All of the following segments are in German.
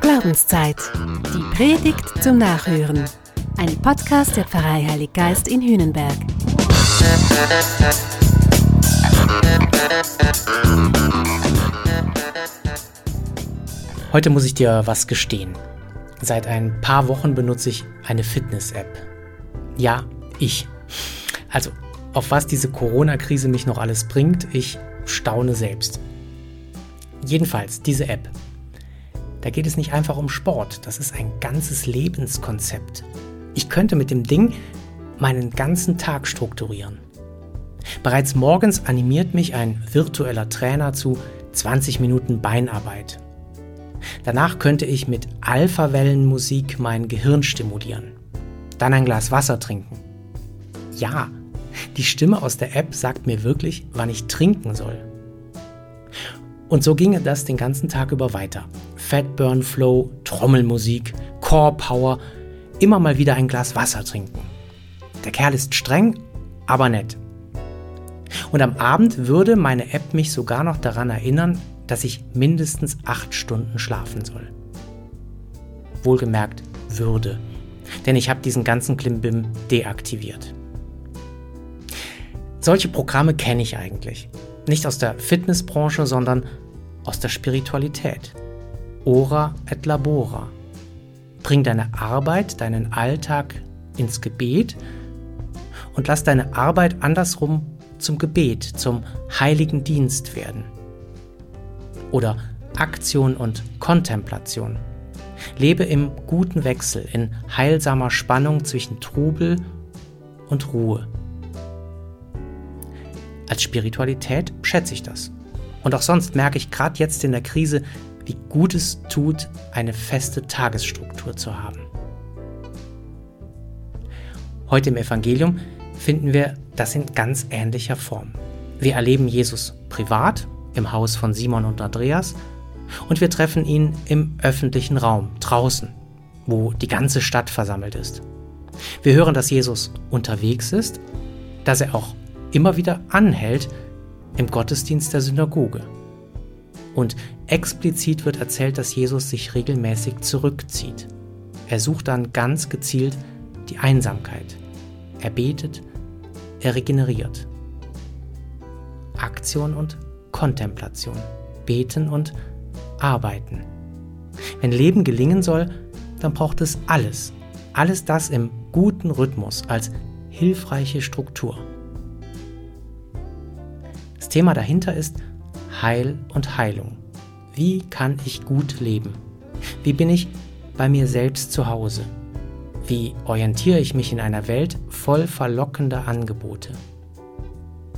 Glaubenszeit. Die Predigt zum Nachhören. Ein Podcast der Pfarrei Heilig Geist in Hühnenberg. Heute muss ich dir was gestehen. Seit ein paar Wochen benutze ich eine Fitness-App. Ja, ich. Also, auf was diese Corona-Krise mich noch alles bringt, ich staune selbst. Jedenfalls, diese App. Da geht es nicht einfach um Sport, das ist ein ganzes Lebenskonzept. Ich könnte mit dem Ding meinen ganzen Tag strukturieren. Bereits morgens animiert mich ein virtueller Trainer zu 20 Minuten Beinarbeit. Danach könnte ich mit Alpha-Wellenmusik mein Gehirn stimulieren. Dann ein Glas Wasser trinken. Ja, die Stimme aus der App sagt mir wirklich, wann ich trinken soll. Und so ginge das den ganzen Tag über weiter. Fatburn Flow, Trommelmusik, Core Power, immer mal wieder ein Glas Wasser trinken. Der Kerl ist streng, aber nett. Und am Abend würde meine App mich sogar noch daran erinnern, dass ich mindestens acht Stunden schlafen soll. Wohlgemerkt würde, denn ich habe diesen ganzen Klimbim deaktiviert. Solche Programme kenne ich eigentlich. Nicht aus der Fitnessbranche, sondern aus der Spiritualität. Ora et labora. Bring deine Arbeit, deinen Alltag ins Gebet und lass deine Arbeit andersrum zum Gebet, zum heiligen Dienst werden. Oder Aktion und Kontemplation. Lebe im guten Wechsel, in heilsamer Spannung zwischen Trubel und Ruhe. Als Spiritualität schätze ich das. Und auch sonst merke ich gerade jetzt in der Krise, wie gut es tut, eine feste Tagesstruktur zu haben. Heute im Evangelium finden wir das in ganz ähnlicher Form. Wir erleben Jesus privat im Haus von Simon und Andreas und wir treffen ihn im öffentlichen Raum draußen, wo die ganze Stadt versammelt ist. Wir hören, dass Jesus unterwegs ist, dass er auch immer wieder anhält im Gottesdienst der Synagoge. Und explizit wird erzählt, dass Jesus sich regelmäßig zurückzieht. Er sucht dann ganz gezielt die Einsamkeit. Er betet, er regeneriert. Aktion und Kontemplation. Beten und Arbeiten. Wenn Leben gelingen soll, dann braucht es alles. Alles das im guten Rhythmus als hilfreiche Struktur. Thema dahinter ist Heil und Heilung. Wie kann ich gut leben? Wie bin ich bei mir selbst zu Hause? Wie orientiere ich mich in einer Welt voll verlockender Angebote?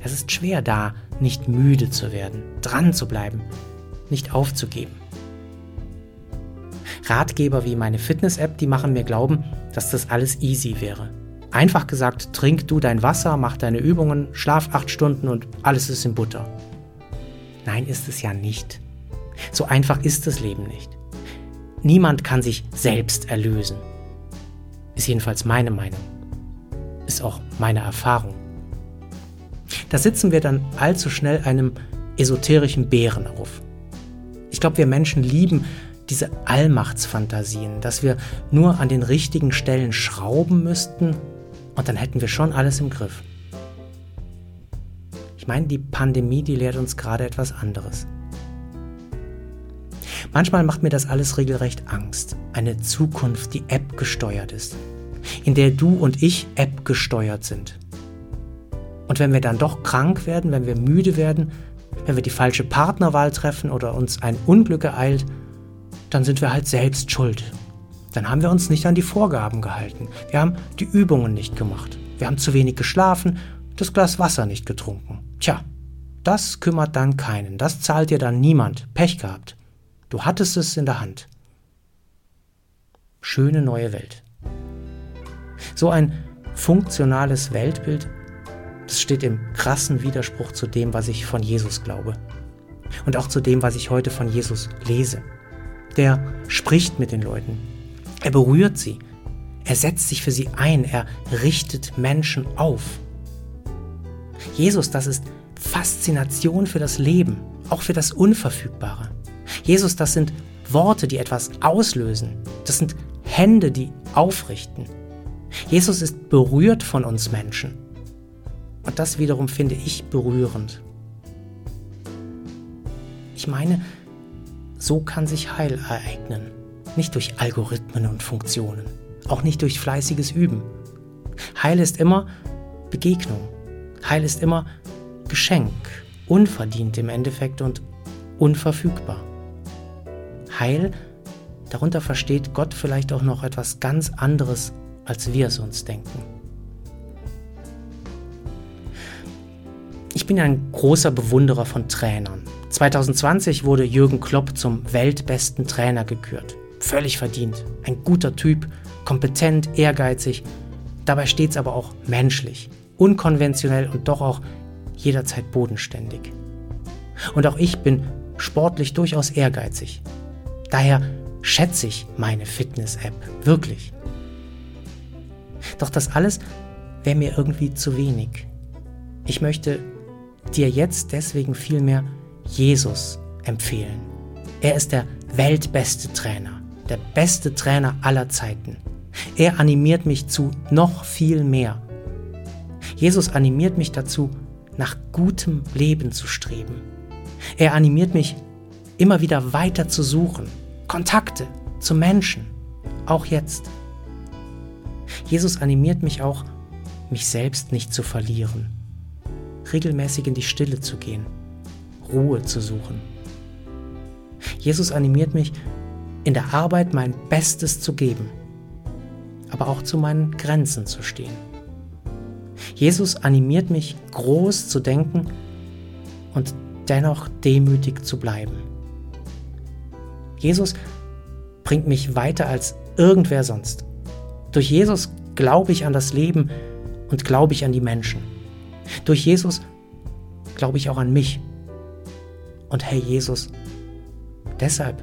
Es ist schwer da, nicht müde zu werden, dran zu bleiben, nicht aufzugeben. Ratgeber wie meine Fitness-App, die machen mir glauben, dass das alles easy wäre. Einfach gesagt, trink du dein Wasser, mach deine Übungen, schlaf acht Stunden und alles ist in Butter. Nein, ist es ja nicht. So einfach ist das Leben nicht. Niemand kann sich selbst erlösen. Ist jedenfalls meine Meinung. Ist auch meine Erfahrung. Da sitzen wir dann allzu schnell einem esoterischen Bären auf. Ich glaube, wir Menschen lieben diese Allmachtsfantasien, dass wir nur an den richtigen Stellen schrauben müssten und dann hätten wir schon alles im Griff. Ich meine, die Pandemie, die lehrt uns gerade etwas anderes. Manchmal macht mir das alles regelrecht Angst. Eine Zukunft, die App gesteuert ist. In der du und ich App gesteuert sind. Und wenn wir dann doch krank werden, wenn wir müde werden, wenn wir die falsche Partnerwahl treffen oder uns ein Unglück ereilt, dann sind wir halt selbst schuld dann haben wir uns nicht an die Vorgaben gehalten. Wir haben die Übungen nicht gemacht. Wir haben zu wenig geschlafen, das Glas Wasser nicht getrunken. Tja, das kümmert dann keinen. Das zahlt dir dann niemand. Pech gehabt. Du hattest es in der Hand. Schöne neue Welt. So ein funktionales Weltbild, das steht im krassen Widerspruch zu dem, was ich von Jesus glaube. Und auch zu dem, was ich heute von Jesus lese. Der spricht mit den Leuten, er berührt sie. Er setzt sich für sie ein. Er richtet Menschen auf. Jesus, das ist Faszination für das Leben, auch für das Unverfügbare. Jesus, das sind Worte, die etwas auslösen. Das sind Hände, die aufrichten. Jesus ist berührt von uns Menschen. Und das wiederum finde ich berührend. Ich meine, so kann sich Heil ereignen. Nicht durch Algorithmen und Funktionen, auch nicht durch fleißiges Üben. Heil ist immer Begegnung. Heil ist immer Geschenk, unverdient im Endeffekt und unverfügbar. Heil, darunter versteht Gott vielleicht auch noch etwas ganz anderes, als wir es uns denken. Ich bin ein großer Bewunderer von Trainern. 2020 wurde Jürgen Klopp zum weltbesten Trainer gekürt. Völlig verdient. Ein guter Typ, kompetent, ehrgeizig, dabei stets aber auch menschlich, unkonventionell und doch auch jederzeit bodenständig. Und auch ich bin sportlich durchaus ehrgeizig. Daher schätze ich meine Fitness-App wirklich. Doch das alles wäre mir irgendwie zu wenig. Ich möchte dir jetzt deswegen vielmehr Jesus empfehlen. Er ist der weltbeste Trainer, der beste Trainer aller Zeiten. Er animiert mich zu noch viel mehr. Jesus animiert mich dazu, nach gutem Leben zu streben. Er animiert mich, immer wieder weiter zu suchen, Kontakte zu Menschen, auch jetzt. Jesus animiert mich auch, mich selbst nicht zu verlieren, regelmäßig in die Stille zu gehen, Ruhe zu suchen. Jesus animiert mich, in der Arbeit mein Bestes zu geben, aber auch zu meinen Grenzen zu stehen. Jesus animiert mich, groß zu denken und dennoch demütig zu bleiben. Jesus bringt mich weiter als irgendwer sonst. Durch Jesus glaube ich an das Leben und glaube ich an die Menschen. Durch Jesus glaube ich auch an mich. Und hey Jesus, deshalb,